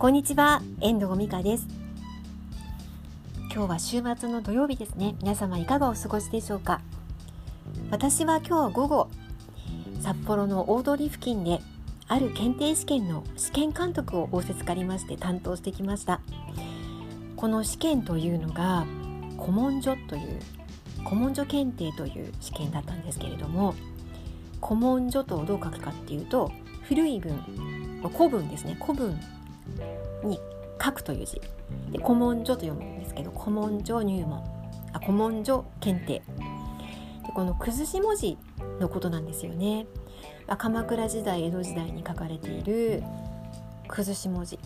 こんにちは、遠藤美香です。今日は週末の土曜日ですね。皆様いかがお過ごしでしょうか？私は今日午後札幌の大通り付近である検定試験の試験監督を仰せつかりまして担当してきました。この試験というのが古文書という古文書検定という試験だったんですけれども古文書とどう書くかっていうと古い文古文ですね。古文に書くという字。で古文書と読むんですけど古文書入門。あ古文書検定。でこの崩し文字のことなんですよね。ま鎌倉時代江戸時代に書かれている崩し文字。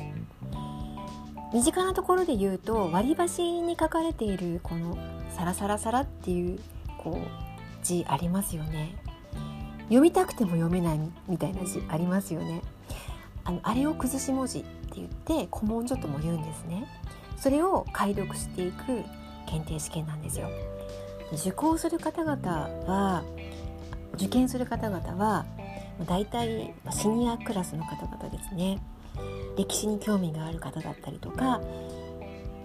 身近なところで言うと割り箸に書かれているこのサラサラサラっていうこう字ありますよね。読みたくても読めないみたいな字ありますよね。あのあれを崩し文字って言って古文書とも言うんですね。それを解読していく検定試験なんですよ。受講する方々は受験する方々は大体シニアクラスの方々ですね。歴史に興味がある方だったりとか、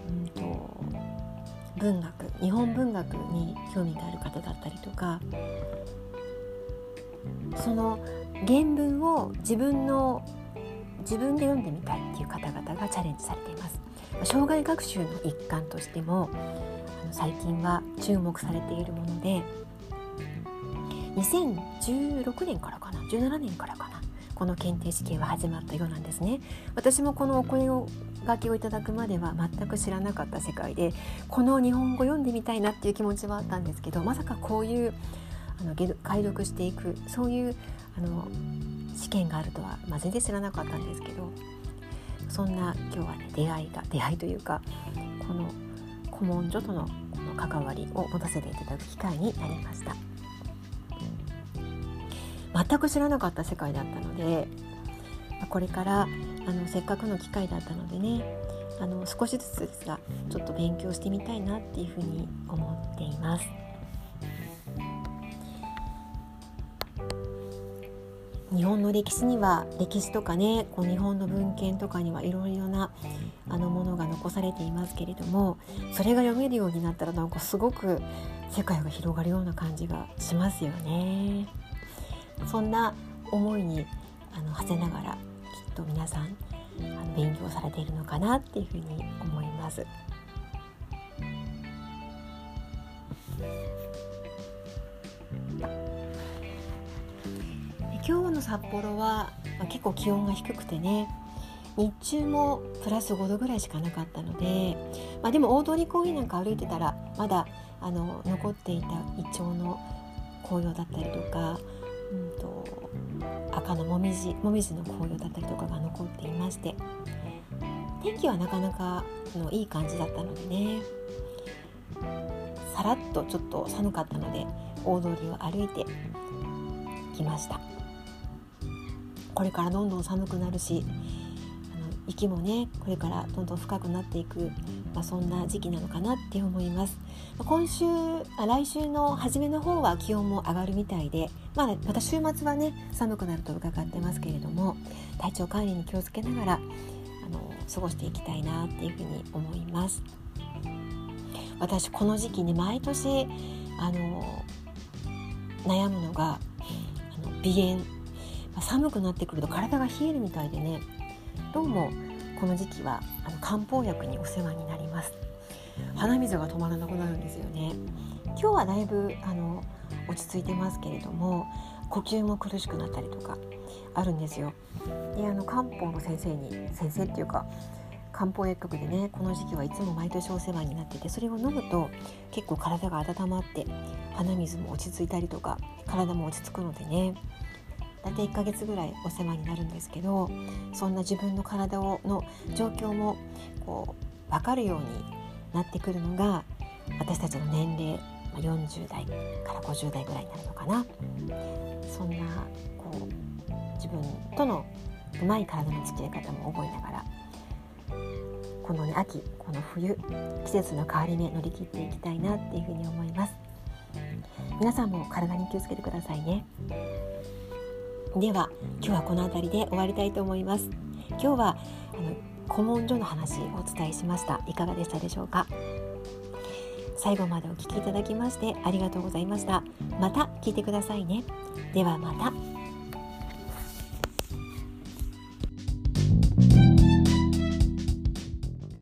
うんと、文学日本文学に興味がある方だったりとかその原文を自分の自分で読んでみたいっていう方々がチャレンジされています。障害学習の一環としてもあの最近は注目されているもので2016年からかな17年からかなこの検定試験は始まったようなんですね。私もこのお声を書きをいただくまでは全く知らなかった世界でこの日本語読んでみたいなっていう気持ちはあったんですけどまさかこういうあの解読していくそういうあの試験があるとは、まあ、全然知らなかったんですけどそんな今日はね出会いが出会いというかこの古文書とのこの関わりを持たせていただく機会になりました全く知らなかった世界だったのでこれからあのせっかくの機会だったのでねあの少しずつですがちょっと勉強してみたいなっていうふうに思っています。日本の歴史には歴史とかねこう日本の文献とかにはいろいろなあのものが残されていますけれどもそれが読めるようになったらなんかすごく世界が広がるような感じがしますよね。そんな思いにあの馳せながらきっと皆さんあの勉強されているのかなっていうふうに思います。今日の札幌は、まあ、結構気温が低くてね日中もプラス5度ぐらいしかなかったので、まあ、でも大通公園なんか歩いてたらまだあの残っていたイチョウの紅葉だったりとか、うんと、赤のもみじもみじの紅葉だったりとかが残っていまして天気はなかなかのいい感じだったのでねさらっとちょっと寒かったので大通りを歩いてきました。これからどんどん寒くなるしあの雪もねこれからどんどん深くなっていく、まあ、そんな時期なのかなって思います。今週あ来週の初めの方は気温も上がるみたいで、まあ、また週末はね寒くなると伺ってますけれども体調管理に気をつけながらあの過ごしていきたいなっていうふうに思います。私この時期ね毎年あの悩むのがあの鼻炎。寒くなってくると体が冷えるみたいでね。どうもこの時期はあの漢方薬にお世話になります。鼻水が止まらなくなるんですよね。今日はだいぶあの落ち着いてますけれども呼吸も苦しくなったりとかあるんですよ。であの漢方の先生に先生っていうか漢方薬局でねこの時期はいつも毎年お世話になっててそれを飲むと結構体が温まって鼻水も落ち着いたりとか体も落ち着くのでね。大体1ヶ月ぐらいお世話になるんですけどそんな自分の体をの状況もこう分かるようになってくるのが私たちの年齢40代から50代ぐらいになるのかな。そんなこう自分とのうまい体の付き合い方も覚えながらこの、ね、秋この冬季節の変わり目乗り切っていきたいなっていうふうに思います。皆さんも体に気をつけてくださいね。では今日はこの辺りで終わりたいと思います。今日はあの古文書の話をお伝えしました。いかがでしたでしょうか？最後までお聴きいただきましてありがとうございました。また聞いてくださいね。ではまた